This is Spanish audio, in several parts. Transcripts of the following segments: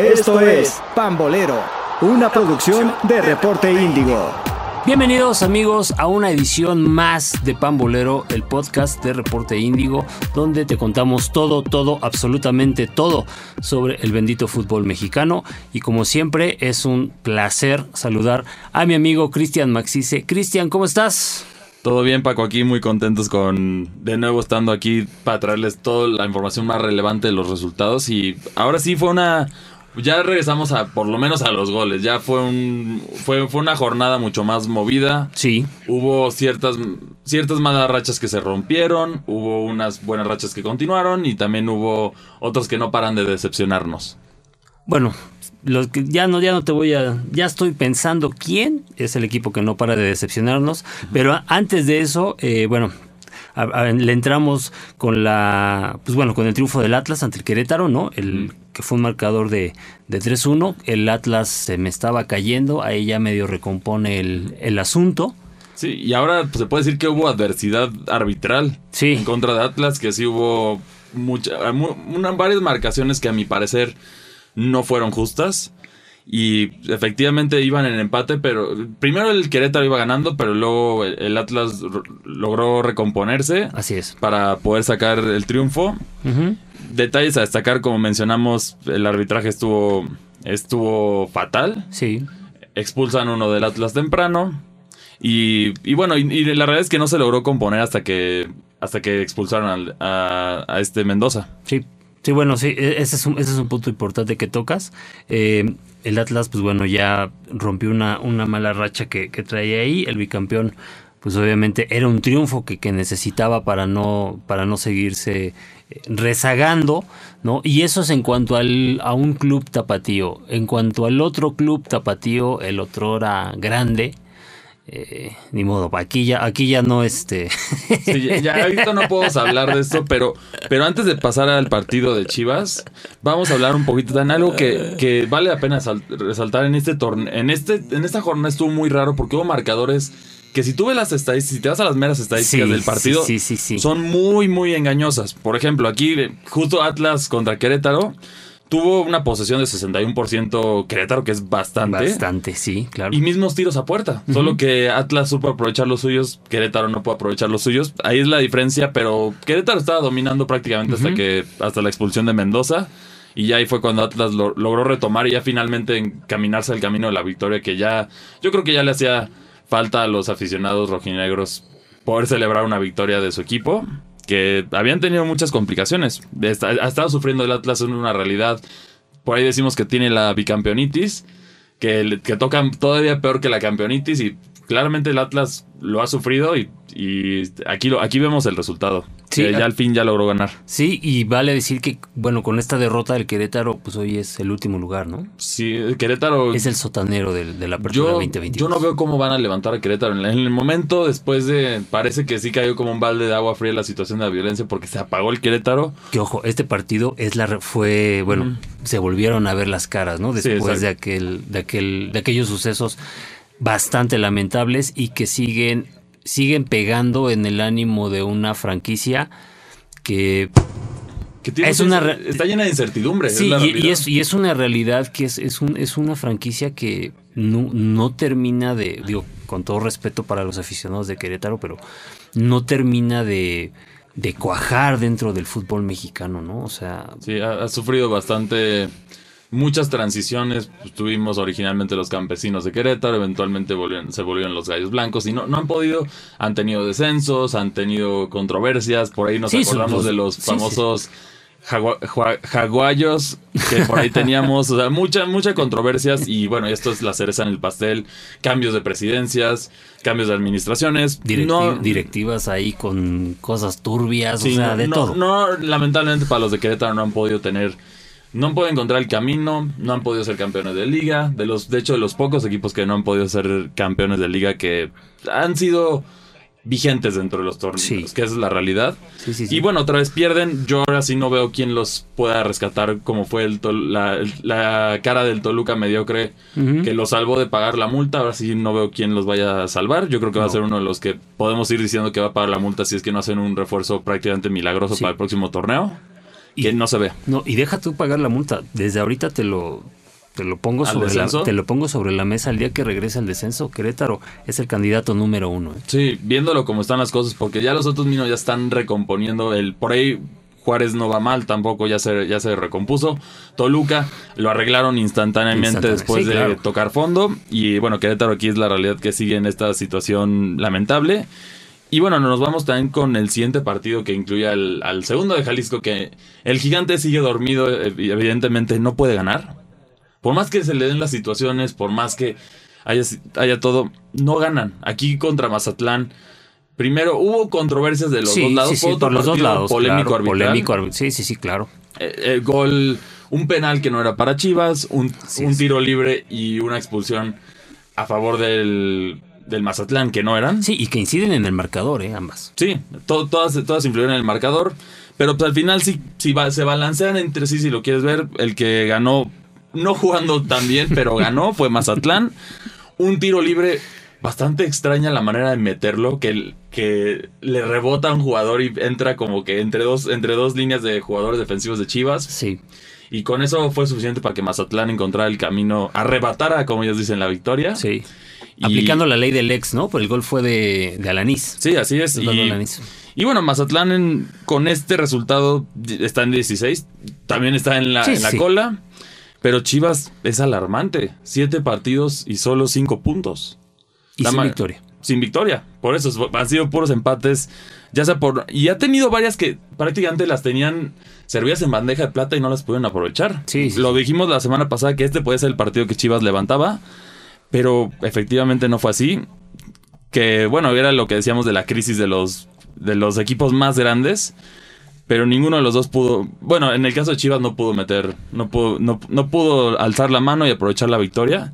Esto es Pambolero, una producción de Reporte Índigo. Bienvenidos amigos a una edición más de Pambolero, el podcast de Reporte Índigo, donde te contamos todo, todo, absolutamente todo sobre el bendito fútbol mexicano. Y como siempre, es un placer saludar a mi amigo Cristian Maxice. Cristian, ¿cómo estás? Todo bien, Paco, aquí muy contentos con de nuevo estando aquí para traerles toda la información más relevante de los resultados. Y ahora sí fue una, ya regresamos a por lo menos a los goles. Ya fue un fue, fue una jornada mucho más movida. Sí. Hubo ciertas ciertas malas rachas que se rompieron, hubo unas buenas rachas que continuaron y también hubo otros que no paran de decepcionarnos. Bueno, los que ya no ya no te voy a ya estoy pensando quién es el equipo que no para de decepcionarnos, pero antes de eso, eh, bueno, a- a- le entramos con la pues bueno, con el triunfo del Atlas ante el Querétaro, ¿no? El que fue un marcador de, de 3-1, el Atlas se me estaba cayendo, ahí ya medio recompone el, el asunto. Sí, y ahora pues, se puede decir que hubo adversidad arbitral Sí. en contra de Atlas, que sí hubo mucha, mu- una- varias marcaciones que a mi parecer no fueron justas. Y efectivamente iban en empate, pero primero el Querétaro iba ganando, pero luego el Atlas logró recomponerse Así es. para poder sacar el triunfo. Detalles a destacar, como mencionamos, el arbitraje estuvo, estuvo fatal Sí. expulsan uno del Atlas temprano. Y, y bueno, y, y la realidad es que no se logró componer hasta que hasta que expulsaron al- a, a este Mendoza. Sí, sí, bueno, sí, e- ese es un, ese es un punto importante que tocas. Eh, el Atlas, pues bueno, ya rompió una, una mala racha que, que traía ahí. El bicampeón, pues obviamente era un triunfo que, que necesitaba para no, para no seguirse eh, rezagando, ¿no? Y eso es en cuanto al, a un club tapatío. En cuanto al otro club tapatío, el otro era grande. Eh, ni modo, aquí ya, aquí ya no este. Sí, ya, ya ahorita no podemos hablar de esto, pero, pero antes de pasar al partido de Chivas, vamos a hablar un poquito de algo que, que vale la pena sal- resaltar en este torneo. En, este, en esta jornada estuvo muy raro porque hubo marcadores que si tú ves las estadísticas, si te vas a las meras estadísticas Sí, del partido, sí, sí, sí, sí. son muy, muy engañosas. Por ejemplo, aquí justo Atlas contra Querétaro tuvo una posesión de 61% Querétaro, que es bastante. Bastante, sí, claro. Y mismos tiros a puerta. Solo que Atlas supo aprovechar los suyos, Querétaro no puede aprovechar los suyos. Ahí es la diferencia, pero Querétaro estaba dominando prácticamente hasta que hasta la expulsión de Mendoza. Y ya ahí fue cuando Atlas lo- logró retomar y ya finalmente encaminarse al camino de la victoria que ya yo creo que ya le hacía falta a los aficionados rojinegros poder celebrar una victoria de su equipo que habían tenido muchas complicaciones. Ha estado sufriendo el Atlas en una realidad. Por ahí decimos que tiene la bicampeonitis que, que tocan todavía peor que la campeonitis y claramente el Atlas lo ha sufrido y, y aquí, lo, aquí vemos el resultado. Sí, que ya al fin ya logró ganar. Sí, y vale decir que, bueno, con esta derrota del Querétaro, pues hoy es el último lugar, ¿no? Sí, Querétaro... Es el sotanero del- de, la apertura yo, 2022. yo no veo cómo van a levantar a Querétaro. En el momento, después de... Parece que sí cayó como un balde de agua fría la situación de la violencia porque se apagó el Querétaro. Que ojo, este partido es la fue, bueno, se volvieron a ver las caras, ¿no? Sí, Después de aquel, de aquel, de aquellos sucesos bastante lamentables y que siguen, siguen pegando en el ánimo de una franquicia que Que tiene Es una está llena de incertidumbre. Sí, y, es, y es una realidad que es, es, un- es una franquicia que no, no termina de, digo, con todo respeto para los aficionados de Querétaro, pero no termina de, de cuajar dentro del fútbol mexicano, ¿no? O sea, Sí, ha, ha sufrido bastante. Muchas transiciones. Pues, tuvimos originalmente los campesinos de Querétaro, eventualmente volvieron- se volvieron los gallos blancos y no, no han podido. Han tenido descensos, han tenido controversias. Por ahí nos Sí, acordamos de los sí, sí. famosos jagua- jua- jaguayos que por ahí teníamos. O sea, mucha, mucha controversias. Y bueno, esto es la cereza en el pastel. Cambios de presidencias, cambios de administraciones. directi- No- directivas ahí con cosas turbias, Sí, o sea, de no, todo. No, lamentablemente para los de Querétaro no han podido tener, no han podido encontrar el camino, no han podido ser campeones de liga. De los, de hecho, de los pocos equipos que no han podido ser campeones de liga que han sido vigentes dentro de los torneos, Sí. que esa es la realidad. Sí, sí, sí. Y bueno, otra vez pierden. Yo ahora sí no veo quién los pueda rescatar, como fue el la, la cara del Toluca mediocre que lo salvó de pagar la multa. Ahora sí no veo quién los vaya a salvar. Yo creo que va a ser uno de los que podemos ir diciendo que va a pagar la multa si es que no hacen un refuerzo prácticamente milagroso para el próximo torneo. Que no se ve. No, y deja tú pagar la multa. Desde ahorita te lo, te lo pongo ¿Al sobre la, te lo pongo sobre la mesa el día que regrese al descenso. Querétaro es el candidato número uno. ¿eh? Sí, viéndolo como están las cosas, porque ya los otros minos ya están recomponiendo el por ahí. Juárez no va mal, tampoco ya se, ya se recompuso. Toluca lo arreglaron instantáneamente Instantáneo, después sí, de claro. tocar fondo. Y bueno, Querétaro aquí es la realidad que sigue en esta situación lamentable. Y bueno, nos vamos también con el siguiente partido que incluye al, al segundo de Jalisco, que el gigante sigue dormido, eh, y evidentemente no puede ganar. Por más que se le den las situaciones, por más que haya, haya todo, no ganan. Aquí contra Mazatlán, primero hubo controversias de los Sí, dos lados, sí, sí, por los dos lados. polémico claro, polémico Sí, sí, sí, claro. Eh, El gol, un penal que no era para Chivas, un, un tiro libre y una expulsión a favor del, del Mazatlán que no eran. Sí, y que inciden en el marcador, ¿eh? Ambas. Sí, to- todas, todas influyeron en el marcador. Pero pues, al final sí, sí va- se balancean entre sí, si lo quieres ver. El que ganó, no jugando tan bien, pero ganó, fue Mazatlán. Un tiro libre bastante extraña la manera de meterlo, que, que le rebota a un jugador y entra como que entre dos, entre dos líneas de jugadores defensivos de Chivas. Sí. Y con eso fue suficiente para que Mazatlán encontrara el camino, arrebatara, como ellos dicen, la victoria. Sí. Y- Aplicando la ley del ex, ¿no? Pero el gol fue de, de Alanís. Sí, así es. Y, bueno, Mazatlán en- con este resultado está en 16. También está en la, Sí, en la sí. cola. Pero Chivas es alarmante. Siete partidos y solo cinco puntos. Y La sin victoria. Sin victoria. Por eso es- han sido puros empates. Ya sea por. Y ha tenido varias que prácticamente las tenían servidas en bandeja de plata y no las pudieron aprovechar. Sí, Lo dijimos la semana pasada que este puede ser el partido que Chivas levantaba. Pero efectivamente no fue así. Que bueno, era lo que decíamos de la crisis de los, de los equipos más grandes. Pero ninguno de los dos pudo. Bueno, en el caso de Chivas no pudo meter. No no, no pudo alzar la mano y aprovechar la victoria.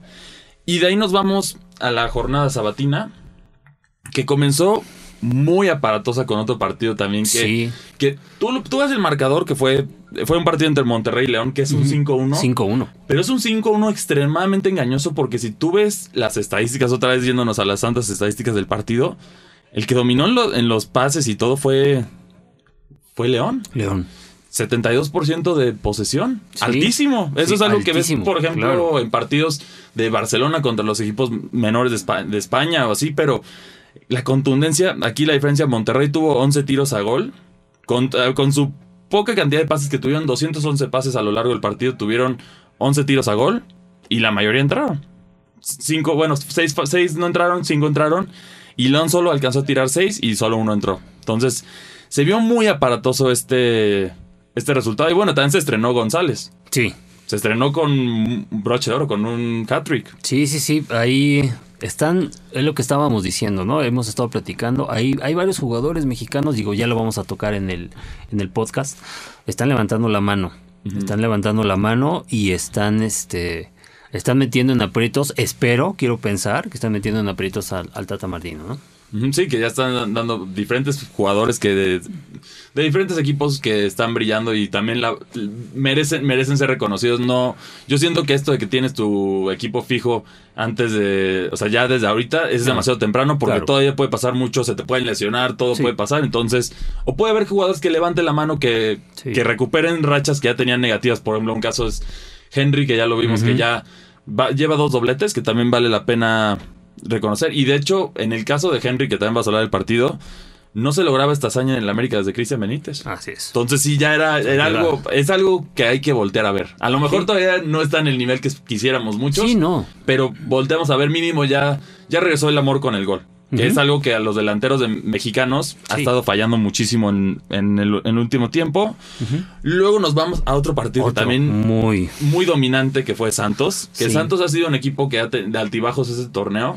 Y de ahí nos vamos a la jornada sabatina. Que comenzó muy aparatosa con otro partido también. Que, Sí. que tú, tú ves el marcador que fue. Fue un partido entre Monterrey y León, que es un 5-1. 5-1. Pero es un 5-1 extremadamente engañoso porque si tú ves las estadísticas, otra vez yéndonos a las santas estadísticas del partido, el que dominó en, lo- en los pases y todo fue, fue León. León. 72% de posesión. Sí. Altísimo. Eso Sí, es algo que ves, por ejemplo, claro. en partidos de Barcelona contra los equipos menores de de España, o así, pero la contundencia, aquí la diferencia, Monterrey tuvo 11 tiros a gol, con, eh, con su poca cantidad de pases que tuvieron, 211 pases a lo largo del partido, tuvieron 11 tiros a gol y la mayoría entraron. Cinco, bueno, seis, fa- seis no entraron, cinco entraron. Y León solo alcanzó a tirar seis y solo uno entró. Entonces, se vio muy aparatoso este, este resultado. Y bueno, también se estrenó González. Sí. Se estrenó con broche de oro, con un hat-trick. Sí, sí, sí. Ahí están, es lo que estábamos diciendo, ¿no? Hemos estado platicando. Ahí hay varios jugadores mexicanos, digo, ya lo vamos a tocar en el, en el podcast. Están levantando la mano. Están levantando la mano y están, este, están metiendo en aprietos. Espero, quiero pensar, que están metiendo en aprietos al, al Tata Martino, ¿no? Sí, que ya están dando diferentes jugadores que de, de diferentes equipos que están brillando y también la, merecen, merecen ser reconocidos. No, yo siento que esto de que tienes tu equipo fijo antes de, o sea, ya desde ahorita es demasiado temprano porque Claro. todavía puede pasar mucho, se te pueden lesionar, todo Sí. puede pasar. Entonces, o puede haber jugadores que levanten la mano que, Sí. que recuperen rachas que ya tenían negativas. Por ejemplo, un caso es Henry, que ya lo vimos, que ya va- lleva dos dobletes, que también vale la pena reconocer. Y de hecho, en el caso de Henry, que también va a hablar del partido, no se lograba esta hazaña en el América desde Cristian Benítez. Así es. Entonces sí, ya era, algo, es algo que hay que voltear a ver. A lo mejor Sí. todavía no está en el nivel que quisiéramos muchos, Sí, no. pero volteamos a ver mínimo ya, ya regresó el amor con el gol. Que es algo que a los delanteros de mexicanos ha estado fallando muchísimo en, en el, en el último tiempo. Luego nos vamos a otro partido Otro también muy. muy dominante que fue Santos. Que Sí. Santos ha sido un equipo que ha de altibajos ese torneo.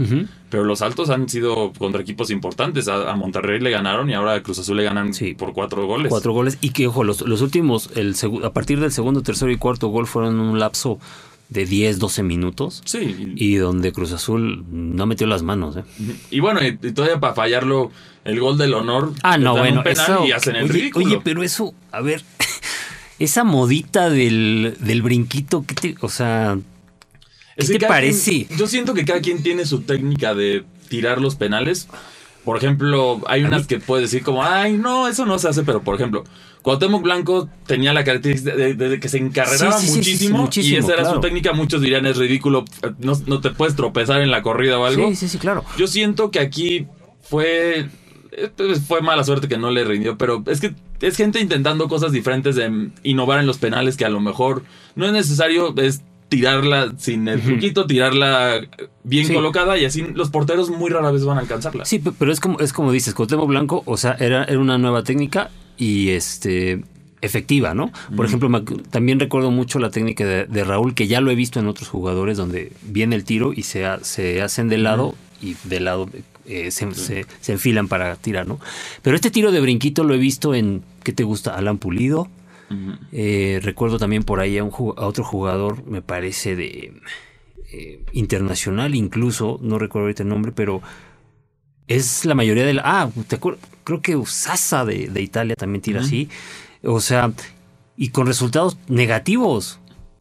Pero los altos han sido contra equipos importantes. A, a Monterrey le ganaron y ahora a Cruz Azul le ganan Sí. por cuatro goles. Cuatro goles. Y que, ojo, los, los últimos, el a partir del segundo, tercero y cuarto gol fueron un lapso de 10, 12 minutos. Sí. Y, donde Cruz Azul no metió las manos. ¿eh? y bueno, y, y todavía para fallarlo, el gol del honor. Ah, no, bueno, eso. Y hacen el oye, ridículo. oye, pero eso, a ver, esa modita del, del brinquito, ¿qué te, o sea, ¿qué Es que te parece? quien- yo siento que cada quien tiene su técnica de tirar los penales. Por ejemplo, hay unas que puedes decir como, ay, no, eso no se hace, pero por ejemplo, Cuauhtémoc Blanco tenía la característica de, que se encarreraba Sí, sí, sí, muchísimo, sí, muchísimo, y esa era su técnica. Muchos dirían es ridículo, no, no te puedes tropezar en la corrida o algo. Sí, sí, sí, claro. Yo siento que aquí fue. eh, Fue mala suerte que no le rindió, pero es que es gente intentando cosas diferentes de mm, innovar en los penales que a lo mejor no es necesario, es tirarla sin el truquito, tirarla bien Sí. colocada y así los porteros muy rara vez van a alcanzarla. Sí, pe- pero es como, es como dices, Cuauhtémoc Blanco, o sea, era, era una nueva técnica y este efectiva, ¿no? Por ejemplo, también recuerdo mucho la técnica de, de Raúl, que ya lo he visto en otros jugadores, donde viene el tiro y se, ha- se hacen de lado y de lado eh, se, se- se enfilan para tirar, ¿no? Pero este tiro de brinquito lo he visto en, ¿qué te gusta? Alan Pulido. Eh, recuerdo también por ahí a, un, a otro jugador, me parece de eh, internacional incluso, no recuerdo ahorita el nombre, pero es la mayoría de la... Ah, te creo que Usasa de, de Italia también tira así. O sea, y con resultados negativos.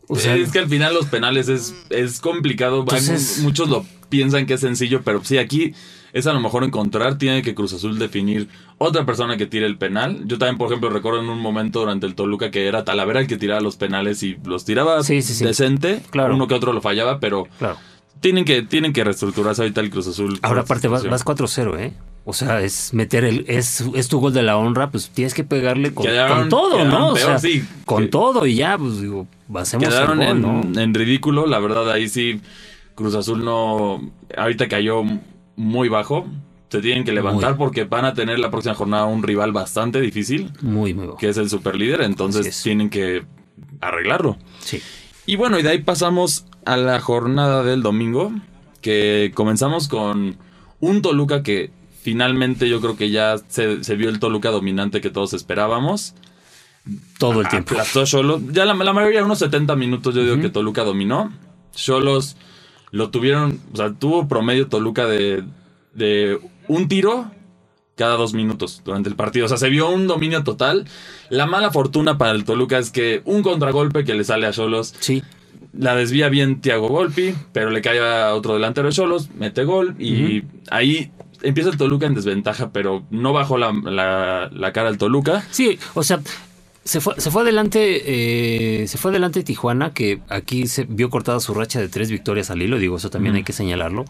O sea, es que al final los penales es, es complicado. Entonces- muchos lo piensan que es sencillo, pero sí, aquí es a lo mejor encontrar, tiene que Cruz Azul definir otra persona que tire el penal. Yo también, por ejemplo, recuerdo en un momento durante el Toluca que era Talavera el que tiraba los penales y los tiraba Sí, sí, sí. decente. Claro. Uno que otro lo fallaba, pero claro. tienen que, tienen que reestructurarse ahorita el Cruz Azul. Ahora aparte vas, esta vas 4-0, ¿eh? O sea, es meter el... Es, es tu gol de la honra, pues tienes que pegarle con, Quedaron- con todo, ¿no? O sea, sí. con todo y ya, pues digo, hacemos Quedaron el gol, en, ¿no? en ridículo, la verdad ahí sí Cruz Azul no ahorita cayó muy bajo. Se tienen que levantar Muy. porque van a tener la próxima jornada un rival bastante difícil, Muy, muy bajo. que es el superlíder, entonces tienen que arreglarlo. Sí. Y bueno, y de ahí pasamos a la jornada del domingo, que comenzamos con un Toluca que finalmente yo creo que ya se, se vio el Toluca dominante que todos esperábamos. Todo el tiempo. Aplastó Cholos. Ya la, la mayoría, unos 70 minutos, yo digo que Toluca dominó. Cholos lo tuvieron, o sea, tuvo promedio Toluca de, de un tiro cada dos minutos durante el partido. O sea, se vio un dominio total. La mala fortuna para el Toluca es que un contragolpe que le sale a Cholos Sí. la desvía bien Thiago Volpi, pero le cae a otro delantero de Cholos, mete gol y ahí empieza el Toluca en desventaja, pero no bajó la, la- la cara al Toluca. Sí, o sea, se fue, se fue adelante, eh, se fue adelante Tijuana, que aquí se vio cortada su racha de tres victorias al hilo, digo, eso también hay que señalarlo.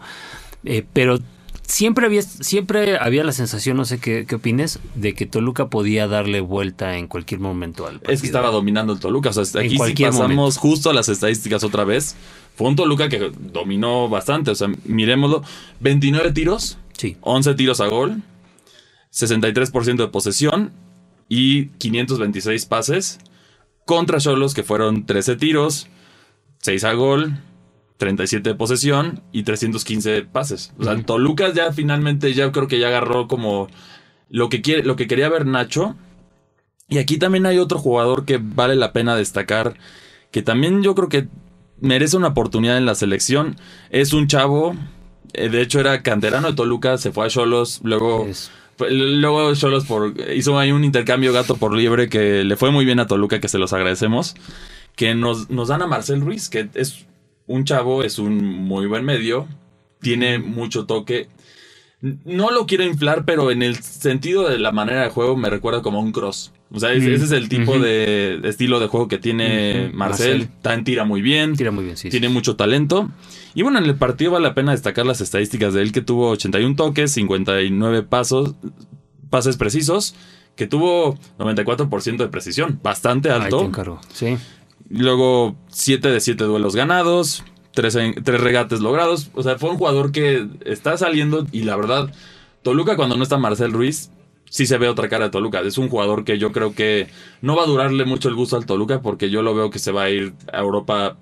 Eh, pero siempre había, siempre había la sensación, no sé qué, qué opines, de que Toluca podía darle vuelta en cualquier momento al partido. Es que estaba dominando el Toluca. O sea, aquí cualquier pasamos momento. justo a las estadísticas otra vez. Fue un Toluca que dominó bastante. O sea, miremoslo. 29 tiros, Sí. 11 tiros a gol, 63% de posesión y 526 pases. Contra Cholos, que fueron 13 tiros, 6 a gol, 37 de posesión y 315 pases. O sea, Toluca ya finalmente ya creo que ya agarró como lo que quiere, lo que quería ver Nacho. Y aquí también hay otro jugador que vale la pena destacar, que también yo creo que merece una oportunidad en la selección. Es un chavo, eh, de hecho era canterano de Toluca, se fue a Cholos, luego Es- Luego Cholos por, hizo ahí un intercambio gato por libre que le fue muy bien a Toluca, que se los agradecemos. Que nos, nos dan a Marcel Ruiz, que es un chavo, es un muy buen medio, tiene mucho toque. No lo quiero inflar, pero en el sentido de la manera de juego me recuerda como a un cross. O sea, Mm, ese es el tipo de estilo de juego que tiene. Marcel. Tan tira muy bien Tira muy bien, sí. tiene mucho talento. Y bueno, en el partido vale la pena destacar las estadísticas de él, que tuvo 81 toques, 59 pasos, pases precisos, que tuvo 94% de precisión, bastante te alto. encargo. Sí. Luego 7 de 7 duelos ganados, 3, regates logrados. O sea, fue un jugador que está saliendo y la verdad, Toluca cuando no está Marcel Ruiz, sí se ve otra cara de Toluca. Es un jugador que yo creo que no va a durarle mucho el gusto al Toluca porque yo lo veo que se va a ir a Europa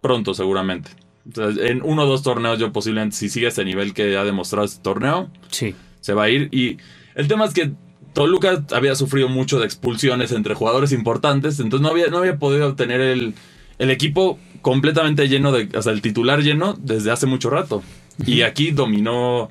pronto seguramente. En uno o dos torneos yo posiblemente, si sigue ese nivel que ha demostrado este torneo, Sí. se va a ir. Y el tema es que Toluca había sufrido mucho de expulsiones entre jugadores importantes, entonces no había, no había podido obtener el, el equipo completamente lleno, de, o sea, el titular lleno desde hace mucho rato. Y aquí dominó,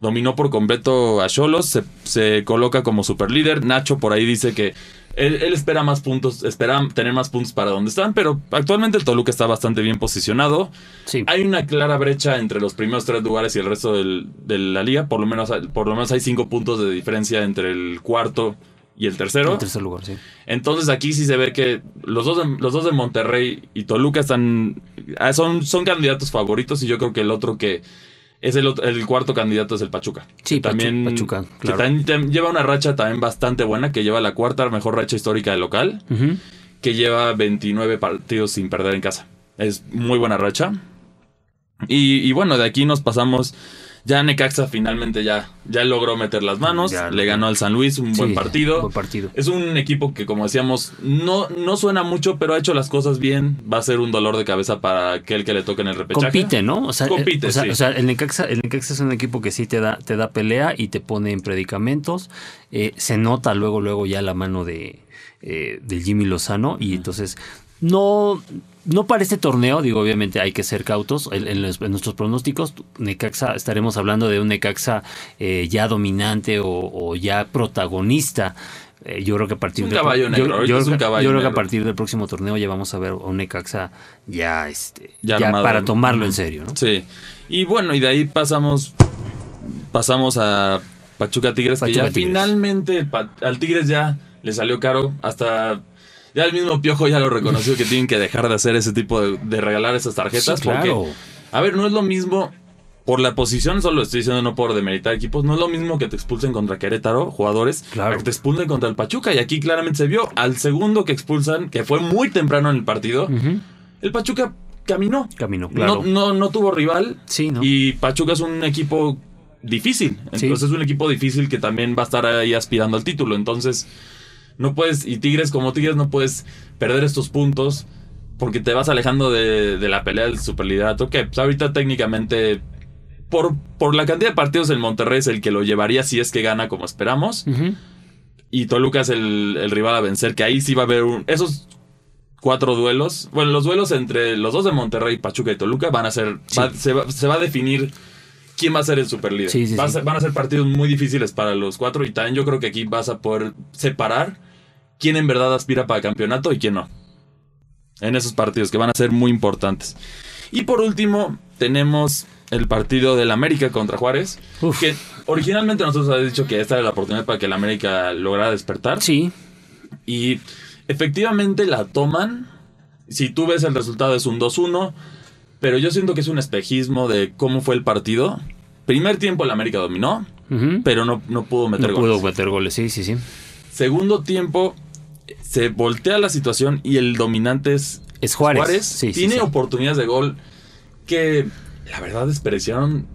dominó por completo a Cholos, se, se coloca como superlíder. Nacho por ahí dice que Él, él espera más puntos, espera tener más puntos para donde están, pero actualmente el Toluca está bastante bien posicionado. Sí. Hay una clara brecha entre los primeros tres lugares y el resto del- de la liga. Por lo, menos, por lo menos hay cinco puntos de diferencia entre el cuarto y el tercero. En tercer lugar, sí. Entonces aquí sí se ve que los dos de, los dos de Monterrey y Toluca están ah, son, son candidatos favoritos y yo creo que el otro que es el, otro- el cuarto candidato es el Pachuca. Sí, Que Pachu- Pachuca, que claro. también tem- lleva una racha también bastante buena, que lleva la cuarta mejor racha histórica de local, que lleva 29 partidos sin perder en casa. Es muy buena racha. Y, y bueno, de aquí nos pasamos. Ya Necaxa finalmente ya, ya logró meter las manos. Ya le ganó al San Luis, un buen partido. Buen partido. Es un equipo que, como decíamos, no, no suena mucho, pero ha hecho las cosas bien. Va a ser un dolor de cabeza para aquel que le toque en el repechaje. Compite, ¿no? O sea, Compite, eh, o sea, sí. o sea, el Necaxa, el Necaxa es un equipo que sí te da, te da pelea y te pone en predicamentos. Eh, se nota luego, luego ya la mano de, eh, del Jimmy Lozano. Y entonces, no, no para este torneo, digo, obviamente hay que ser cautos. En, en los- en nuestros pronósticos, Necaxa, estaremos hablando de un Necaxa eh, ya dominante o, o ya protagonista. Eh, yo creo que a partir un del- caballo yo- negro, yo ahorita creo es un que- caballo yo creo que a partir del próximo torneo ya vamos a ver a un Necaxa ya este Ya para tomarlo en serio, ¿no? Sí. Y bueno, y de ahí pasamos pasamos a Pachuca Tigres, que Pachuca ya Tigres. finalmente al Tigres ya le salió caro. Hasta ya el mismo Piojo ya lo reconoció que tienen que dejar de hacer ese tipo de, de regalar esas tarjetas. Sí, claro. Porque, a ver, no es lo mismo. Por la posición, solo estoy diciendo no por demeritar equipos, no es lo mismo que te expulsen contra Querétaro, jugadores, Claro. que te expulsen contra el Pachuca. Y aquí claramente se vio al segundo que expulsan, que fue muy temprano en el partido, el Pachuca caminó. Caminó, claro. No, no, no tuvo rival. Sí, ¿no? Y Pachuca es un equipo difícil. Sí. Entonces es un equipo difícil que también va a estar ahí aspirando al título. Entonces, no puedes, y Tigres como Tigres no puedes perder estos puntos porque te vas alejando de, de la pelea del superliderato. Que pues, ahorita técnicamente, por, por la cantidad de partidos, el Monterrey es el que lo llevaría si es que gana como esperamos. Y Toluca es el, el rival a vencer, que ahí sí va a haber un- esos cuatro duelos. Bueno, los duelos entre los dos de Monterrey, Pachuca y Toluca van a ser. va- se, va, se va a definir quién va a ser el superlíder. Sí, sí, Va a sí. ser- van a ser partidos muy difíciles para los cuatro. Y también yo creo que aquí vas a poder separar quién en verdad aspira para campeonato y quién no. En esos partidos que van a ser muy importantes. Y por último, tenemos el partido del América contra Juárez. Uf. Que originalmente nosotros habíamos dicho que esta era la oportunidad para que el América lograra despertar. Sí, Y efectivamente la toman. Si tú ves el resultado es un 2-1. Pero yo siento que es un espejismo de cómo fue el partido. Primer tiempo el América dominó, pero no, no pudo meter no goles. pudo meter goles, sí, sí, sí. Segundo tiempo se voltea la situación y el dominante es Es Juárez. Juárez. Sí, sí, tiene sí. oportunidades de gol que la verdad despreciaron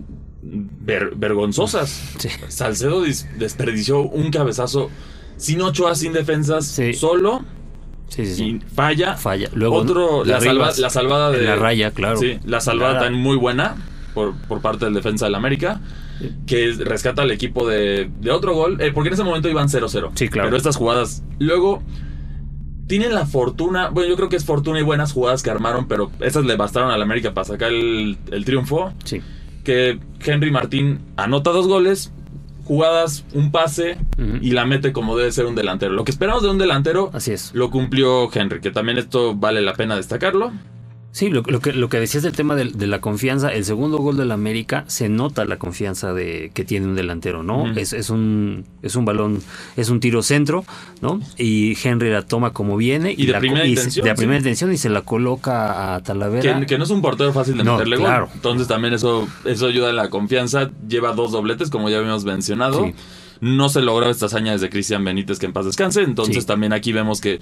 ver- vergonzosas. Salcedo desperdició un cabezazo sin Ochoa, sin defensas, solo Sí, sí, sí. y falla. Falla. Luego, Otro, la, Rivas, salva- la salvada de. en la raya, claro. Sí, la salvada también muy buena por, por parte del defensa del América. Que es- rescata al equipo de, de otro gol. eh, porque en ese momento iban 0-0. Sí, claro. Pero estas jugadas. Luego. Tienen la fortuna. Bueno, yo creo que es fortuna y buenas jugadas que armaron. Pero estas le bastaron al América para sacar el, el triunfo. Sí. Que Henry Martín anota dos goles. Jugadas, un pase. Y la mete como debe ser un delantero. Lo que esperamos de un delantero. Así es. Lo cumplió Henry, que también esto vale la pena destacarlo. Sí, lo, lo que, lo que decías del tema de, la confianza, el segundo gol del América se nota la confianza de que tiene un delantero, ¿no? Es, es un es un balón, es un tiro centro, ¿no? Y Henry la toma como viene Y de la, primera y se- intención, de sí. primera intención y se la coloca a Talavera. Que, que no es un portero fácil de No, meterle claro. gol. Entonces también eso, eso ayuda en la confianza. Lleva dos dobletes, como ya habíamos mencionado. Sí. No se logró esta hazaña desde Cristian Benítez, que en paz descanse. Entonces Sí. también aquí vemos que.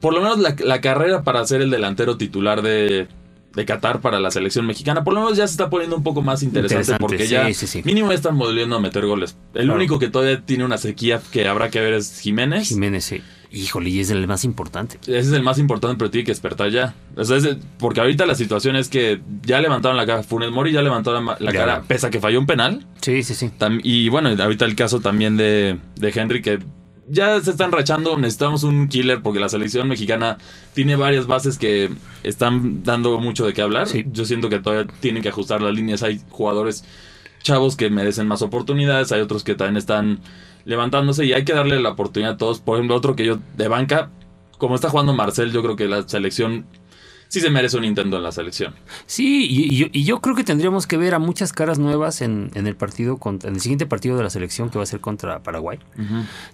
Por lo menos la, la carrera para ser el delantero titular de, de Qatar para la selección mexicana, por lo menos ya se está poniendo un poco más interesante, Interesante, porque sí, ya sí, sí. mínimo ya están volviendo a meter goles. El Claro. único que todavía tiene una sequía que habrá que ver es Jiménez. Jiménez, sí. Híjole, y es el más importante. Ese es el más importante, pero tiene que despertar ya. O sea, es- porque ahorita la situación es que ya levantaron la cara. Funes Mori ya levantó la, cara, pese a que falló un penal. Sí, sí, sí. Tam- y bueno, ahorita el caso también de, de Henry, que ya se están rachando. Necesitamos un killer porque la selección mexicana tiene varias bases que están dando mucho de qué hablar. Sí. Yo siento que todavía tienen que ajustar las líneas. Hay jugadores chavos que merecen más oportunidades, hay otros que también están levantándose y hay que darle la oportunidad a todos. Por ejemplo, otro que yo de banca, como está jugando Marcel, yo creo que la selección sí se merece un intento en la selección. Sí, y, y- y yo creo que tendríamos que ver a muchas caras nuevas en, en el partido, contra- en el siguiente partido de la selección que va a ser contra Paraguay.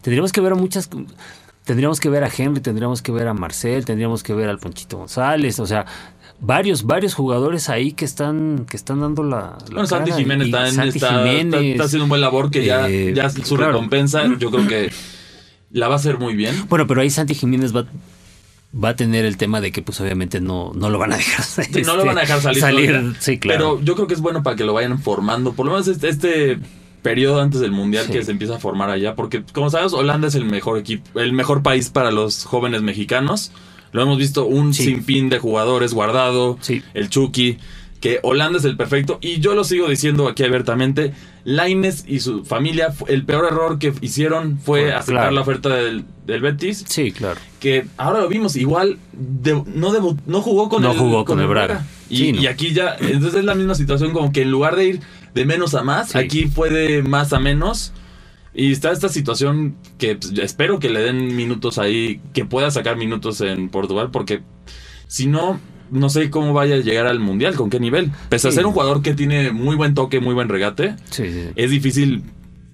Tendríamos que ver a muchas. Tendríamos que ver a Henry, tendríamos que ver a Marcel, tendríamos que ver al Ponchito González, o sea, varios, varios jugadores ahí que están, que están dando la. la Bueno, Santi. Jiménez, también Santi está, está- está haciendo un buen labor que ya, eh, ya su claro. recompensa, yo creo que la va a hacer muy bien. Bueno, pero ahí Santi Jiménez va, va a tener el tema de que, pues, obviamente no, no lo van a dejar. Sí, no lo van a dejar salir. todavía. sí, claro. Pero yo creo que es bueno para que lo vayan formando. Por lo menos este, este periodo antes del mundial Sí. que se empieza a formar allá. Porque, como sabes, Holanda es el mejor equipo, el mejor país para los jóvenes mexicanos. Lo hemos visto un sinfín de jugadores guardado, Sí. el Chucky. Que Holanda es el perfecto. Y yo lo sigo diciendo aquí abiertamente. Laines y su familia, el peor error que hicieron fue aceptar claro. la oferta del, del Betis. Sí, claro. que ahora lo vimos igual de- no debu- no jugó con No el jugó con el Braga. y, Sí, no. y aquí ya entonces es la misma situación como que en lugar de ir de menos a más Sí. aquí fue de más a menos y está esta situación que pues, espero que le den minutos ahí que pueda sacar minutos en Portugal porque si no no sé cómo vaya a llegar al mundial con qué nivel. Pese a ser un jugador que tiene muy buen toque muy buen regate Sí, sí, sí. es difícil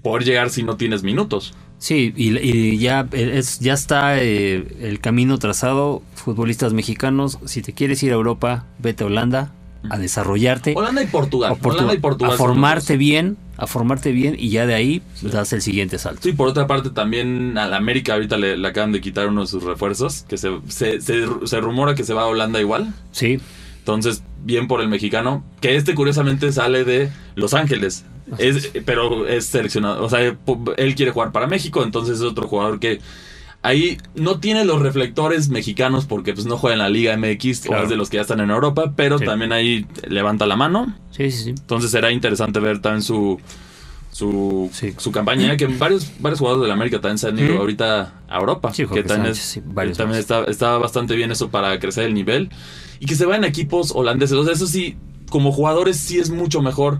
poder llegar si no tienes minutos. Sí, y, y ya, es, ya está eh, el camino trazado. Futbolistas mexicanos, si te quieres ir a Europa, vete a Holanda a desarrollarte, Holanda y Portugal Portu- Holanda y Portugal a formarte bien, a formarte bien y ya de ahí das el siguiente salto. Sí, por otra parte también al América ahorita le, le acaban de quitar uno de sus refuerzos, que se, se, se- se rumora que se va a Holanda igual. Sí, Entonces, bien por el mexicano, que este curiosamente sale de Los Ángeles. Es, pero es seleccionado, o sea, él quiere jugar para México, entonces es otro jugador que ahí no tiene los reflectores mexicanos porque pues no juega en la Liga MX o es de los que ya están en Europa, pero Sí. también ahí levanta la mano. sí, sí, sí. Entonces será interesante ver también su su, Sí. su campaña, que varios, varios jugadores de la América también se han ido ahorita a Europa. Sí, que también, Sánchez, es- sí, varios también está, está bastante bien eso para crecer el nivel. Y que se vayan a equipos holandeses. O sea, eso sí, como jugadores sí es mucho mejor.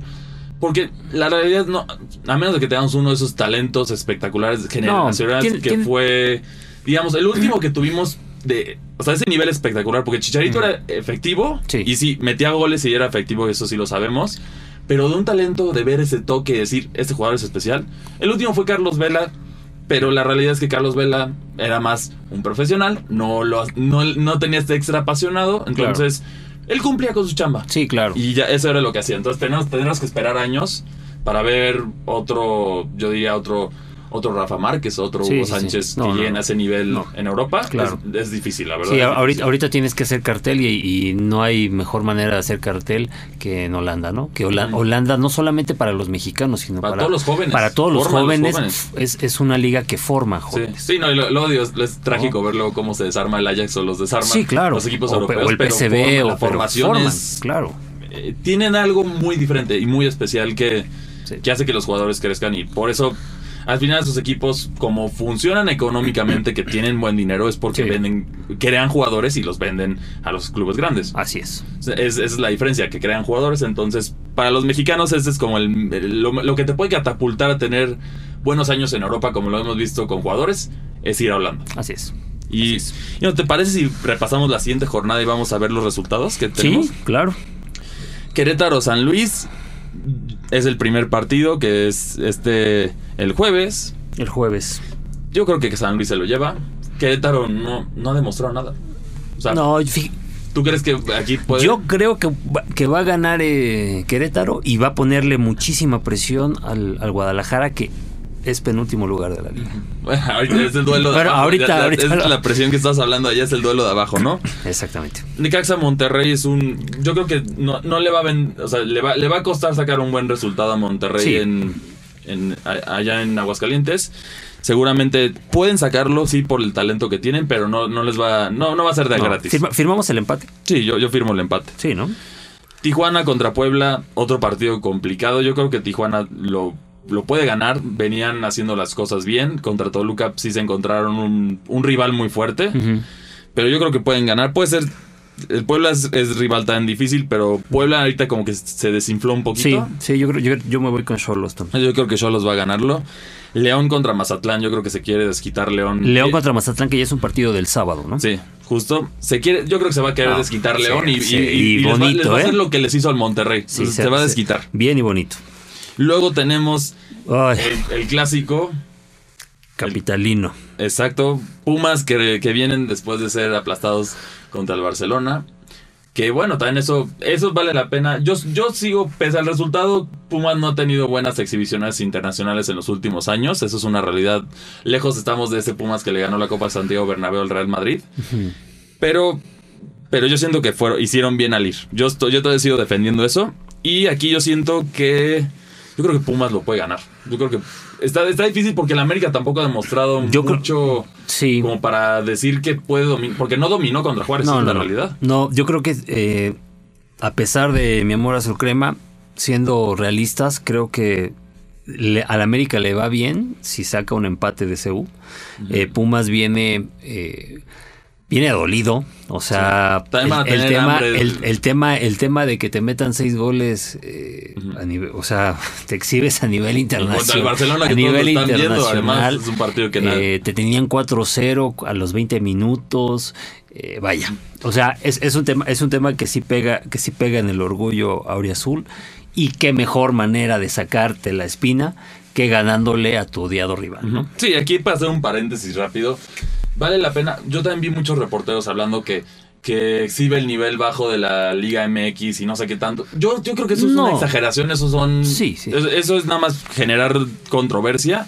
Porque la realidad no, a menos de que tengamos uno de esos talentos espectaculares generacionales tiene- que fue, digamos, el último que tuvimos de, o sea, ese nivel espectacular, porque Chicharito era efectivo Sí. y sí, metía goles y era efectivo, eso sí lo sabemos, pero de un talento de ver ese toque y decir, este jugador es especial. El último fue Carlos Vela, pero la realidad es que Carlos Vela era más un profesional, no, lo, no, no tenía este extra apasionado, entonces él cumplía con su chamba. Sí, claro. Y ya eso era lo que hacía. Entonces tenemos, tendremos que esperar años para ver otro, yo diría otro, otro Rafa Márquez, otro Sí, Hugo sí, sí. Sánchez No, que no, no. a ese nivel en Europa. Claro. Es, es difícil, la verdad. Sí, ahorita, difícil. ahorita tienes que hacer cartel y, y no hay mejor manera de hacer cartel que en Holanda, ¿no? Que Hola- Ujú. Holanda no solamente para los mexicanos, sino Para para, todos los jóvenes. Para todos los jóvenes. Es, es una liga que forma jóvenes. sí, no, y lo, lo odio, es, es trágico ver luego cómo se desarma el Ajax o los desarman Sí, claro. los equipos o, europeos. o el pero o forman, claro. eh, tienen algo muy diferente y muy especial que, que hace que los jugadores crezcan y por eso al final esos equipos como funcionan económicamente que tienen buen dinero es porque Sí. venden crean jugadores y los venden a los clubes grandes Así es. es, esa es la diferencia que crean jugadores entonces para los mexicanos ese es como el, el- lo, lo que te puede catapultar a tener buenos años en Europa como lo hemos visto con jugadores es ir a Holanda Así es. y, y no te parece si repasamos la siguiente jornada y vamos a ver los resultados que tenemos Sí, claro. Querétaro San Luis es el primer partido que es este el jueves. El jueves. Yo creo que San Luis se lo lleva. Querétaro no, no ha demostrado nada. O sea, No, ¿tú crees que aquí puede? yo creo que va, que va a ganar eh, Querétaro y va a ponerle muchísima presión al, al Guadalajara que es penúltimo lugar de la liga. Bueno, ahorita es el duelo de Bueno, abajo. ahorita- ya- ahorita es lo- la presión que estás hablando allá es el duelo de abajo, ¿no? Exactamente. Necaxa Monterrey es un. Yo creo que no, no le va a ven- o sea, le va, le va a costar sacar un buen resultado a Monterrey Sí. en, en- allá en Aguascalientes. Seguramente pueden sacarlo, sí, por el talento que tienen, pero no, no les va. No, no va a ser de No, gratis. firma- ¿Firmamos el empate? Sí, yo, yo firmo el empate. Sí, ¿no? Tijuana contra Puebla, otro partido complicado. Yo creo que Tijuana lo, lo puede ganar. Venían haciendo las cosas bien. Contra Toluca sí se encontraron un, un rival muy fuerte. Pero yo creo que pueden ganar. Puede ser El Puebla es, es rival tan difícil, pero Puebla ahorita como que se desinfló un Sí, poquito. sí, yo, creo, yo, yo me voy con Cholos también. Yo creo que Cholos va a ganarlo. León contra Mazatlán, yo creo que se quiere desquitar León. León Eh, contra Mazatlán, que ya es un partido del sábado, ¿no? Sí, justo. Se quiere, yo creo que se va a querer Ah, desquitar sí, León y, sí, y- y- y y les va- bonito, les va, a hacer ¿eh? lo que les hizo al Monterrey. Sí, se, va a desquitar. Bien y bonito. Luego tenemos el clásico, capitalino. exacto, Pumas que, que vienen después de ser aplastados contra el Barcelona. Que bueno, también eso, eso vale la pena. Yo, yo sigo, pese al resultado, Pumas no ha tenido buenas exhibiciones internacionales en los últimos años. Eso es una realidad. Lejos estamos de ese Pumas que le ganó la Copa Santiago Bernabéu al Real Madrid. Pero, pero yo siento que fueron, hicieron bien al ir. Yo, estoy, yo todavía sigo defendiendo eso. Y aquí yo siento que. Yo creo que Pumas lo puede ganar. Yo creo que. Está, está difícil porque el América tampoco ha demostrado Yo creo- mucho Sí. como para decir que puede dominar. Porque no dominó contra Juárez, No, es no, la realidad. No, yo creo que eh, a pesar de mi amor a su crema, siendo realistas, creo que le- al América le va bien si saca un empate de CU. Eh, Pumas viene eh, viene dolido, o sea, a el, tema, el, el tema, el tema de que te metan seis goles, eh, a nivel, o sea, te exhibes a nivel internacional. Barcelona, a que lo nivel están viendo. internacional. Además, es un partido que nada. Eh, te tenían 4-0 a los 20 minutos. eh, vaya. O sea, es, es un tema, es un tema que sí pega, que sí pega en el orgullo auriazul. Y qué mejor manera de sacarte la espina que ganándole a tu odiado rival, ¿no? Sí, aquí para hacer un paréntesis rápido, vale la pena. Yo también vi muchos reporteros hablando que, que exhibe el nivel bajo de la Liga MX y no sé qué tanto. Yo, yo creo que eso es No. una exageración, eso son. Sí, sí. Eso, es nada más generar controversia.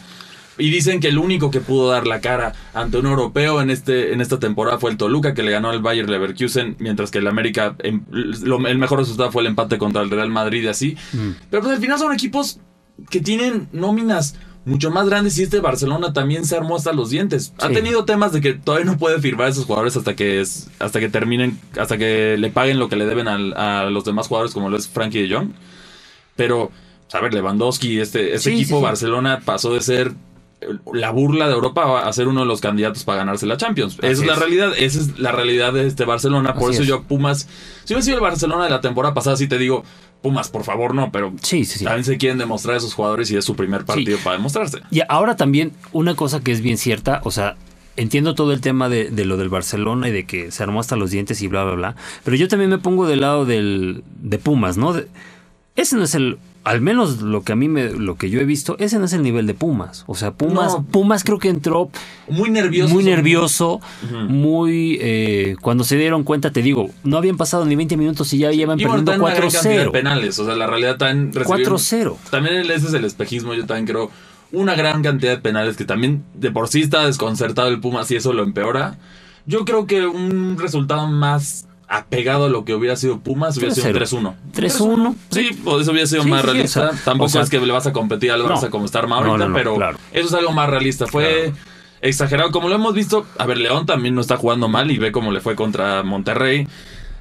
Y dicen que el único que pudo dar la cara ante un europeo en este en esta temporada fue el Toluca, que le ganó al Bayer Leverkusen, mientras que el América, em, lo- el mejor resultado fue el empate contra el Real Madrid y así. Mm. Pero pues al final son equipos que tienen nóminas mucho más grandes y este Barcelona también se armó hasta los dientes. Ha tenido temas de que todavía no puede firmar a esos jugadores hasta que es, hasta que terminen, hasta que le paguen lo que le deben al- a los demás jugadores como lo es Frankie de Jong. Pero, a ver, Lewandowski, este, este Sí, equipo sí. Barcelona pasó de ser la burla de Europa a ser uno de los candidatos para ganarse la Champions. Esa es la realidad, esa es la realidad de este Barcelona. Por Así eso es. yo Pumas, si hubiera sido el Barcelona de la temporada pasada, sí te digo, Pumas, por favor, no, pero Sí, sí, sí. también se quieren demostrar a esos jugadores y es su primer partido para demostrarse. Y ahora también una cosa que es bien cierta, o sea, entiendo todo el tema de, de lo del Barcelona y de que se armó hasta los dientes y bla, bla, bla, pero yo también me pongo del lado del, de Pumas, ¿no? De- ese no es el, al menos lo que a mí me, lo que yo he visto, ese no es el nivel de Pumas. O sea, Pumas, No. Pumas creo que entró Muy nervioso. muy nervioso, muy, eh, cuando se dieron cuenta, te digo, no habían pasado ni 20 minutos y ya llevan perdiendo también una gran cantidad de 4-0. penales. O sea, la realidad también recibieron- 4-0. También ese es el espejismo, yo también creo. Una gran cantidad de penales que también de por sí está desconcertado el Pumas y eso lo empeora. Yo creo que un resultado más apegado a lo que hubiera sido Pumas hubiera sido un 3-0. 3-1. 3-1. Sí, o eso hubiera sido Sí, más sí, realista. Tampoco o sea, es que le vas a competir al Barça no. como está armado ahorita, no, no, pero claro. eso es algo más realista. Fue exagerado. Como lo hemos visto, a ver, León también no está jugando mal y ve cómo le fue contra Monterrey.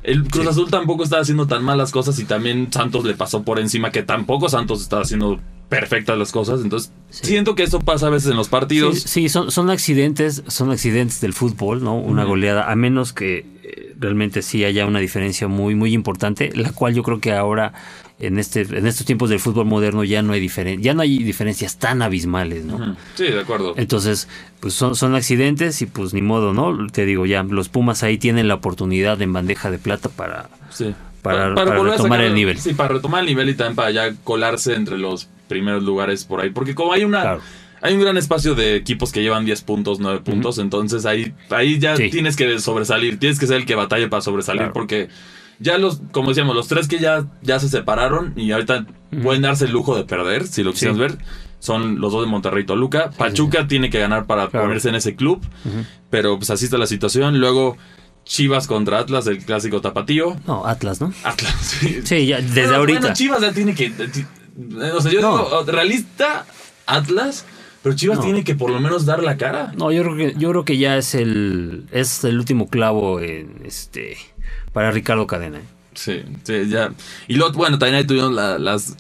El Cruz Sí. Azul tampoco estaba haciendo tan malas cosas y también Santos le pasó por encima, que tampoco Santos estaba haciendo perfectas las cosas. Entonces, Sí. siento que eso pasa a veces en los partidos. Sí, sí, son, son accidentes, son accidentes del fútbol, ¿no? Una goleada, a menos que eh, realmente sí haya una diferencia muy, muy importante, la cual yo creo que ahora en este, en estos tiempos del fútbol moderno ya no hay diferen ya no hay diferencias tan abismales, ¿no? Sí, de acuerdo. Entonces, pues son, son accidentes y pues ni modo, ¿no? Te digo ya, los Pumas ahí tienen la oportunidad en bandeja de plata para, Sí. para- para retomar el nivel. Sí, para retomar el nivel y también para ya colarse entre los primeros lugares por ahí. Porque como hay una... Claro. Hay un gran espacio de equipos que llevan 10 puntos, 9 puntos, entonces ahí, ahí ya Sí. tienes que sobresalir, tienes que ser el que batalle para sobresalir, Claro. porque ya los, como decíamos, los tres que ya, ya se separaron y ahorita pueden darse el lujo de perder, si lo Sí. quisieras ver, son los dos de Monterrey y Toluca. Pachuca tiene que ganar para Claro. ponerse en ese club, pero pues así está la situación. Luego Chivas contra Atlas, el clásico tapatío. No, Atlas, ¿no? Atlas, sí. Sí, ya desde ahorita. bueno, Chivas ya tiene que. O sea, yo No. digo, realista, Atlas, pero Chivas No. tiene que por lo menos dar la cara. No, yo creo que yo creo que ya es el es el último clavo en este para Ricardo Cadena. ¿eh? Sí, sí, ya. Y luego, bueno, también ahí tuvimos la- las.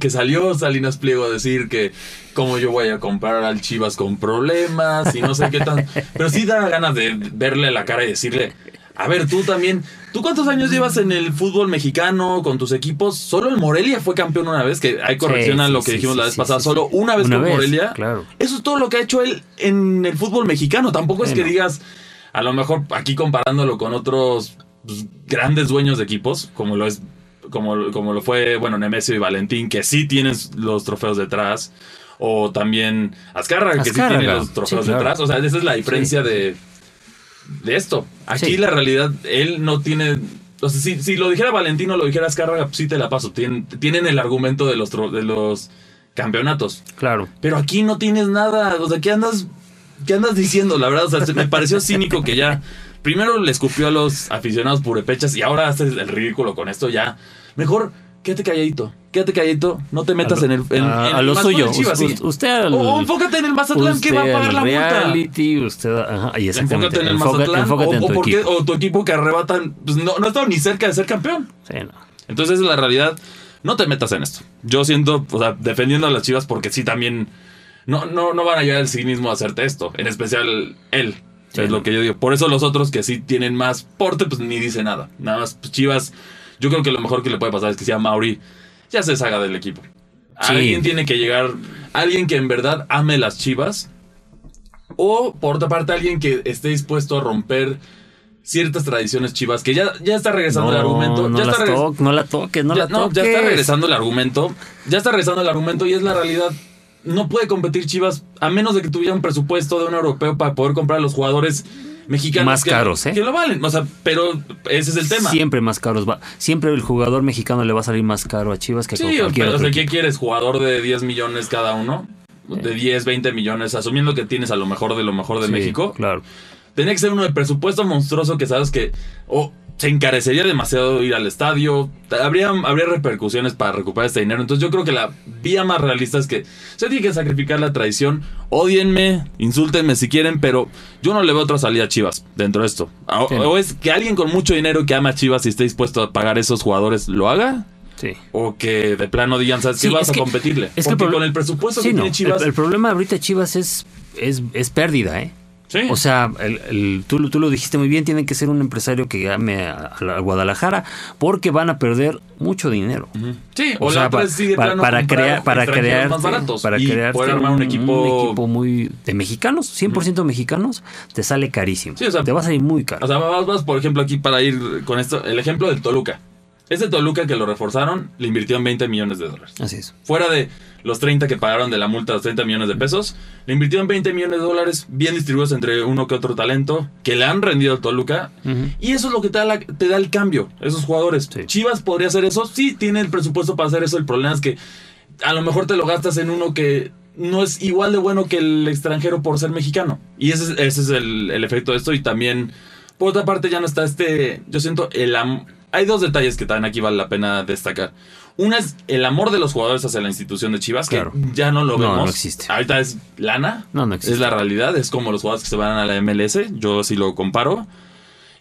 Que salió Salinas Pliego a decir que cómo yo voy a comprar al Chivas con problemas y no sé qué tan. Pero sí da ganas de verle la cara y decirle. A ver, tú también. ¿Tú cuántos años llevas en el fútbol mexicano con tus equipos? Solo el Morelia fue campeón una vez, que hay corrección Sí, a lo sí, que dijimos sí, la vez pasada. Solo una vez Una con vez, Morelia. claro. Eso es todo lo que ha hecho él en el fútbol mexicano. Tampoco es que no. digas, a lo mejor aquí comparándolo con otros pues, grandes dueños de equipos, como lo es. Como, como lo fue, bueno, Nemesio y Valentín, que sí tienen los trofeos detrás. O también Azcárraga, que sí tiene los trofeos claro. detrás. O sea, esa es la diferencia de, de esto. Aquí Sí. la realidad, él no tiene. O sea, si, si lo dijera Valentino, lo dijera Azcárraga, pues sí te la paso. Tienen, tienen el argumento de los, de los campeonatos. Claro. Pero aquí no tienes nada. O sea, ¿qué andas, qué andas diciendo? La verdad, o sea, se- me pareció cínico que ya. Primero le escupió a los aficionados purepechas y ahora haces el ridículo con esto ya. Mejor quédate calladito. Quédate calladito. No te metas en el. En, a, en- a lo suyo. Chivas. Usted al, O, o enfócate en el Mazatlán que va a pagar la multa. reality, usted, ajá, y. Enfócate en el Enfoca- Mazatlán enfócate o, en o tu por qué- equipo. o tu equipo que arrebatan. Pues no, no ha estado ni cerca de ser campeón. Sí, no. Entonces, la realidad. No te metas en esto. Yo siento, o sea, defendiendo a las chivas porque sí también. No, no, no van a llegar al cinismo a hacerte esto. En especial él. Sí, es no. lo que yo digo. Por eso los otros que sí tienen más porte, pues ni dice nada. Nada más, pues, chivas. Yo creo que lo mejor que le puede pasar es que sea Mauri. Ya se deshaga del equipo. Sí. Alguien tiene que llegar. Alguien que en verdad ame las chivas. O, por otra parte, alguien que esté dispuesto a romper ciertas tradiciones chivas. Que ya, ya está regresando el argumento. No, ya las está regres- to- no la toques, no ya, la no, toques. ya está regresando el argumento. Ya está regresando el argumento y es la realidad. No puede competir Chivas a menos de que tuviera un presupuesto de un europeo para poder comprar a los jugadores mexicanos. Más que- caros, ¿eh? Que lo valen. O sea, pero ese es el tema. Siempre más caros. Va. Siempre el jugador mexicano le va a salir más caro a Chivas que a Sí, cualquier pero o otro sea, equipo. ¿qué quieres? ¿Jugador de 10 millones cada uno? De 10, 20 millones, asumiendo que tienes a lo mejor de lo mejor de Sí, México. Claro. Tenía que ser uno de presupuesto monstruoso que sabes que o se encarecería demasiado ir al estadio. Habría, habría repercusiones para recuperar este dinero. Entonces yo creo que la vía más realista es que se tiene que sacrificar la tradición. Odienme, insúltenme si quieren, pero yo no le veo otra salida a Chivas dentro de esto. O, Sí. o es que alguien con mucho dinero que ama a Chivas y esté dispuesto a pagar a esos jugadores lo haga. Sí. O que de plano digan, ¿sabes qué? Sí, Vas es a que- competirle. es que Porque el pro- con el presupuesto que no. tiene Chivas. El, el problema ahorita de Chivas es, es, es pérdida, ¿eh? Sí. O sea, el, el- tú, lo- tú lo dijiste muy bien, tienen que ser un empresario que ame a, a la- a Guadalajara porque van a perder mucho dinero. Sí, o, sea, para crear, para crear, más baratos para y crear poder armar un equipo. muy de mexicanos, 100% mexicanos, te sale carísimo. Sí, o sea, te va a salir muy caro. O sea, vas, vas, por ejemplo, aquí para ir con esto, el ejemplo del Toluca. Ese Toluca que lo reforzaron, le invirtió en 20 millones de dólares. Así es. Fuera de los 30 que pagaron de la multa, los 30 millones de pesos, le invirtió en 20 millones de dólares, bien distribuidos entre uno que otro talento, que le han rendido al Toluca. Y eso es lo que te da, la- te da el cambio, esos jugadores. Sí. Chivas podría hacer eso, sí, tiene el presupuesto para hacer eso. El problema es que a lo mejor te lo gastas en uno que no es igual de bueno que el extranjero por ser mexicano. Y ese, es- ese es el, el efecto de esto. Y también, por otra parte, ya no está este. Yo siento el. am- Hay dos detalles que también aquí vale la pena destacar. Una es el amor de los jugadores hacia la institución de Chivas, Claro. que ya no lo No, vemos. no existe. Ahorita es lana. No, no existe. Es la realidad. Es como los jugadores que se van a la MLS. Yo sí lo comparo.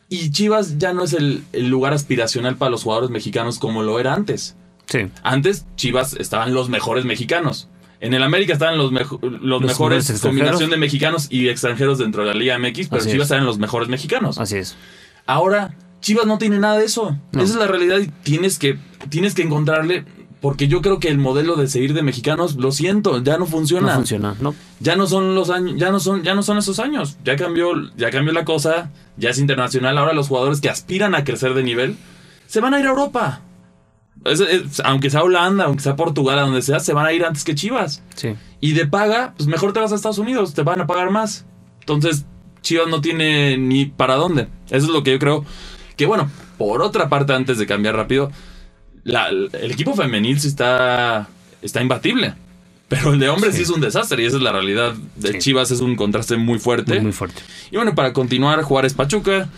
Y Chivas ya no es el, el lugar aspiracional para los jugadores mexicanos como lo era antes. Sí. Antes Chivas estaban los mejores mexicanos. En el América estaban los, mejo- los, mejores mejores combinación de mexicanos y extranjeros dentro de la Liga MX, pero Así Chivas es. eran los mejores mexicanos. Así es. Ahora Chivas no tiene nada de eso. No. Esa es la realidad y tienes que, tienes que encontrarle, porque yo creo que el modelo de seguir de mexicanos, lo siento, ya no funciona. No funciona. No. Ya no son los años, ya no son, ya no son esos años. Ya cambió, ya cambió la cosa, ya es internacional. Ahora los jugadores que aspiran a crecer de nivel se van a ir a Europa. Es- es- aunque sea Holanda, aunque sea Portugal, a donde sea, se van a ir antes que Chivas. Sí. Y de paga, pues mejor te vas a Estados Unidos, te van a pagar más. Entonces, Chivas no tiene ni para dónde. Eso es lo que yo creo. Que bueno, por otra parte, antes de cambiar rápido, la- el equipo femenil sí está, está imbatible. Pero el de hombres sí. Sí. es un desastre y esa es la realidad de Sí. Chivas, es un contraste muy fuerte. Muy, muy fuerte. Y bueno, para continuar, Juárez Pachuca.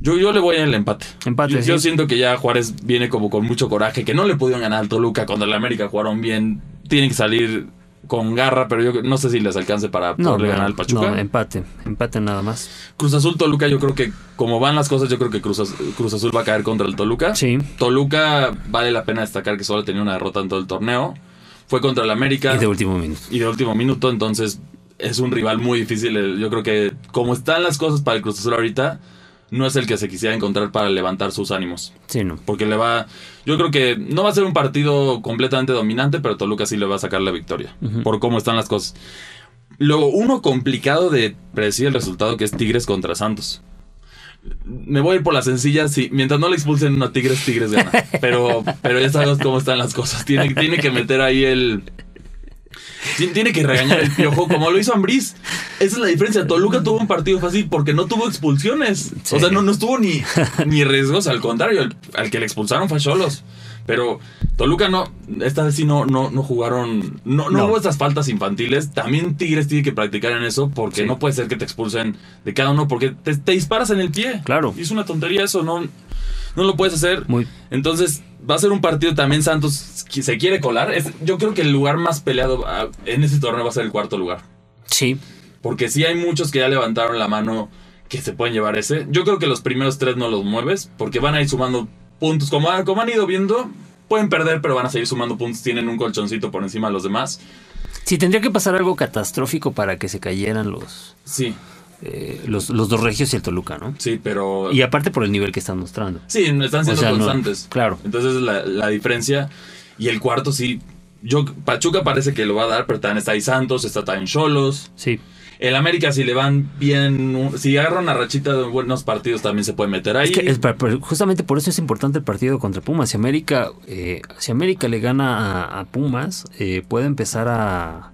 Yo, yo le voy al empate. Empate, Yo, yo siento que ya Juárez viene como con mucho coraje, que no le pudieron ganar al Toluca cuando el América jugaron bien. Tienen que salir con garra, pero yo no sé si les alcance para No, poderle no, ganar al Pachuca. no, empate. Empate nada más. Cruz Azul Toluca, yo creo que como van las cosas, yo creo que Cruz, Cruz Azul va a caer contra el Toluca. Sí. Toluca vale la pena destacar que solo tenía una derrota en todo el torneo. Fue contra el América Y de último minuto. y de último minuto, entonces es un rival muy difícil. Yo creo que como están las cosas para el Cruz Azul ahorita, no es el que se quisiera encontrar para levantar sus ánimos. Sí, no. Porque le va. Yo creo que no va a ser un partido completamente dominante, pero Toluca sí le va a sacar la victoria. Por cómo están las cosas. Luego, uno complicado de predecir el resultado que es Tigres contra Santos. Me voy a ir por la sencilla, sí. Mientras no le expulsen a Tigres, Tigres gana. Pero, pero ya sabemos cómo están las cosas. Tiene, tiene que meter ahí el. Tien- Tiene que regañar el piojo como lo hizo Ambriz. Esa es la diferencia. Toluca tuvo un partido fácil porque no tuvo expulsiones. Sí. O sea, no, no estuvo ni, ni riesgos. Al contrario, al, al que le expulsaron fue Cholos. Pero Toluca no, esta vez sí no, no, no jugaron, no, no, No. hubo estas faltas infantiles. También Tigres tiene que practicar en eso porque Sí. no puede ser que te expulsen de cada uno porque te, te disparas en el pie. Claro. Y es una tontería eso, no, no lo puedes hacer. Muy. Entonces, va a ser un partido también Santos que se quiere colar. Es- yo creo que el lugar más peleado ah, en ese torneo va a ser el cuarto lugar. Sí. Porque sí hay muchos que ya levantaron la mano que se pueden llevar ese. Yo creo que los primeros tres no los mueves porque van a ir sumando puntos. Como, han- como han ido viendo, pueden perder, pero van a seguir sumando puntos. Tienen un colchoncito por encima de los demás. Sí, tendría que pasar algo catastrófico para que se cayeran los, Sí, eh, los, los dos regios y el Toluca, ¿no? sí, pero... Y aparte por el nivel que están mostrando. Sí, están siendo O sea, no, constantes. claro. Entonces la, la diferencia. Y el cuarto sí. Yo, Pachuca parece que lo va a dar, pero también está ahí Santos, está también Cholos. Sí. El América, si le van bien, si agarran una rachita de buenos partidos, también se puede meter ahí. Es que justamente por eso es importante el partido contra Pumas. Si América, eh, si América le gana a, a Pumas, eh, puede empezar a.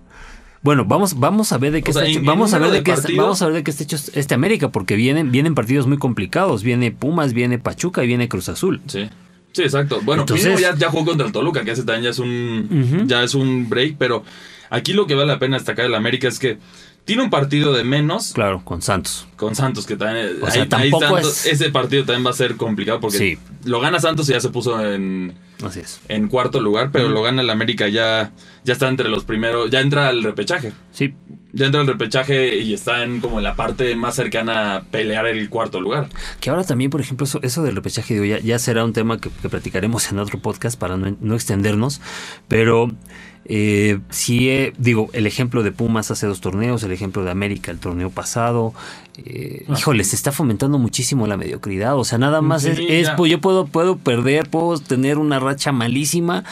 Bueno, vamos, vamos a ver de qué está hecho, vamos a ver de, qué vamos a ver de qué está hecho este América, porque vienen, vienen partidos muy complicados. Viene Pumas, viene Pachuca y viene Cruz Azul. Sí. Sí, exacto. Bueno, Entonces- ya, ya jugó contra el Toluca, que ese también ya es un ya es un break, pero aquí lo que vale la pena destacar del América es que tiene un partido de menos Claro, con Santos. con Santos, que también O sea, ahí- ahí tampoco Santos- es- ese partido también va a ser complicado porque Sí. lo gana Santos y ya se puso en, Así es. en cuarto lugar, pero lo gana el América ya, ya está entre los primeros, ya entra al repechaje. Sí. Ya entra al repechaje y está en como en la parte más cercana a pelear el cuarto lugar. Que ahora también, por ejemplo, eso, eso del repechaje, digo, ya, ya será un tema que, que platicaremos en otro podcast para no, no extendernos, pero eh, sí, eh, digo, el ejemplo de Pumas hace dos torneos, el ejemplo de América el torneo pasado, eh, híjole, se está fomentando muchísimo la mediocridad, o sea, nada más Sí, es, pues yo puedo, puedo perder, puedo tener una racha malísima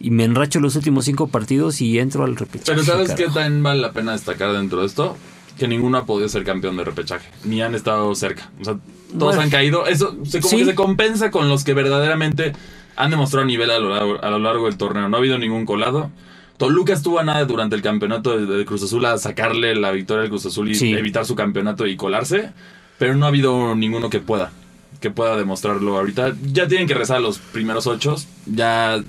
y me enracho los últimos cinco partidos y entro al repechaje. Pero ¿sabes qué también vale la pena destacar dentro de esto? Que ninguno ha podido ser campeón de repechaje, ni han estado cerca. O sea, todos Bueno. han caído. Eso se, como Sí. que se compensa con los que verdaderamente han demostrado nivel a lo, largo, a lo largo del torneo. No ha habido ningún colado. Toluca estuvo a nada durante el campeonato de, de Cruz Azul a sacarle la victoria al Cruz Azul y Sí. evitar su campeonato y colarse, pero no ha habido ninguno que pueda, que pueda demostrarlo ahorita. Ya tienen que rezar los primeros ocho, ya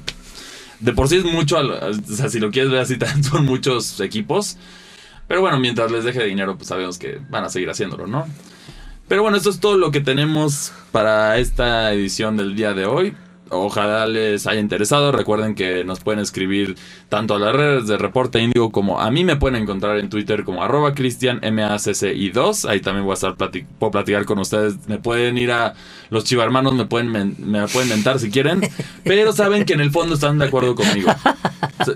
de por sí es mucho, o sea, si lo quieres ver así, son muchos equipos. Pero bueno, mientras les deje dinero, pues sabemos que van a seguir haciéndolo, ¿no? Pero bueno, esto es todo lo que tenemos para esta edición del día de hoy. Ojalá les haya interesado. Recuerden que nos pueden escribir tanto a las redes de Reporte Índigo como a mí me pueden encontrar en Twitter como arroba Cristian MACCI2. Ahí también voy a estar puedo platicar con ustedes. Me pueden ir a los chivarmanos, me pueden, men- me pueden mentar si quieren. Pero saben que en el fondo están de acuerdo conmigo.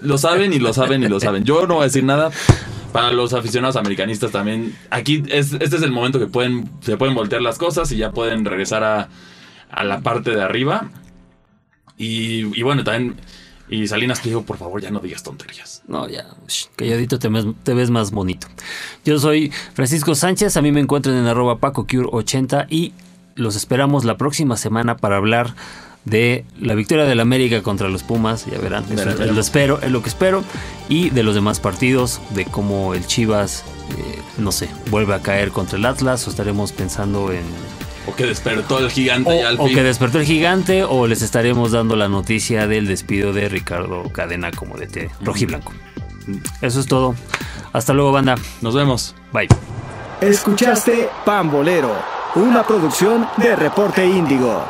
Lo saben y lo saben y lo saben. Yo no voy a decir nada. Para los aficionados americanistas también, aquí es, este es el momento que pueden, se pueden voltear las cosas y ya pueden regresar a, a la parte de arriba. Y, y bueno, también, y Salinas te digo, por favor, ya no digas tonterías. No, ya, calladito te ves, te ves más bonito. Yo soy Francisco Sánchez, a mí me encuentran en arroba PacoCure80 y los esperamos la próxima semana para hablar de la victoria del América contra los Pumas, ya verán, eso lo espero, es lo que espero, y de los demás partidos, de cómo el Chivas, eh, no sé, vuelve a caer contra el Atlas, o estaremos pensando en... O que despertó el gigante ya al O, o fin. que despertó el gigante, o les estaremos dando la noticia del despido de Ricardo Cadena como DT rojiblanco. Eso es todo. Hasta luego, banda. Nos vemos. Bye. Escuchaste Pambolero, una producción de Reporte Índigo.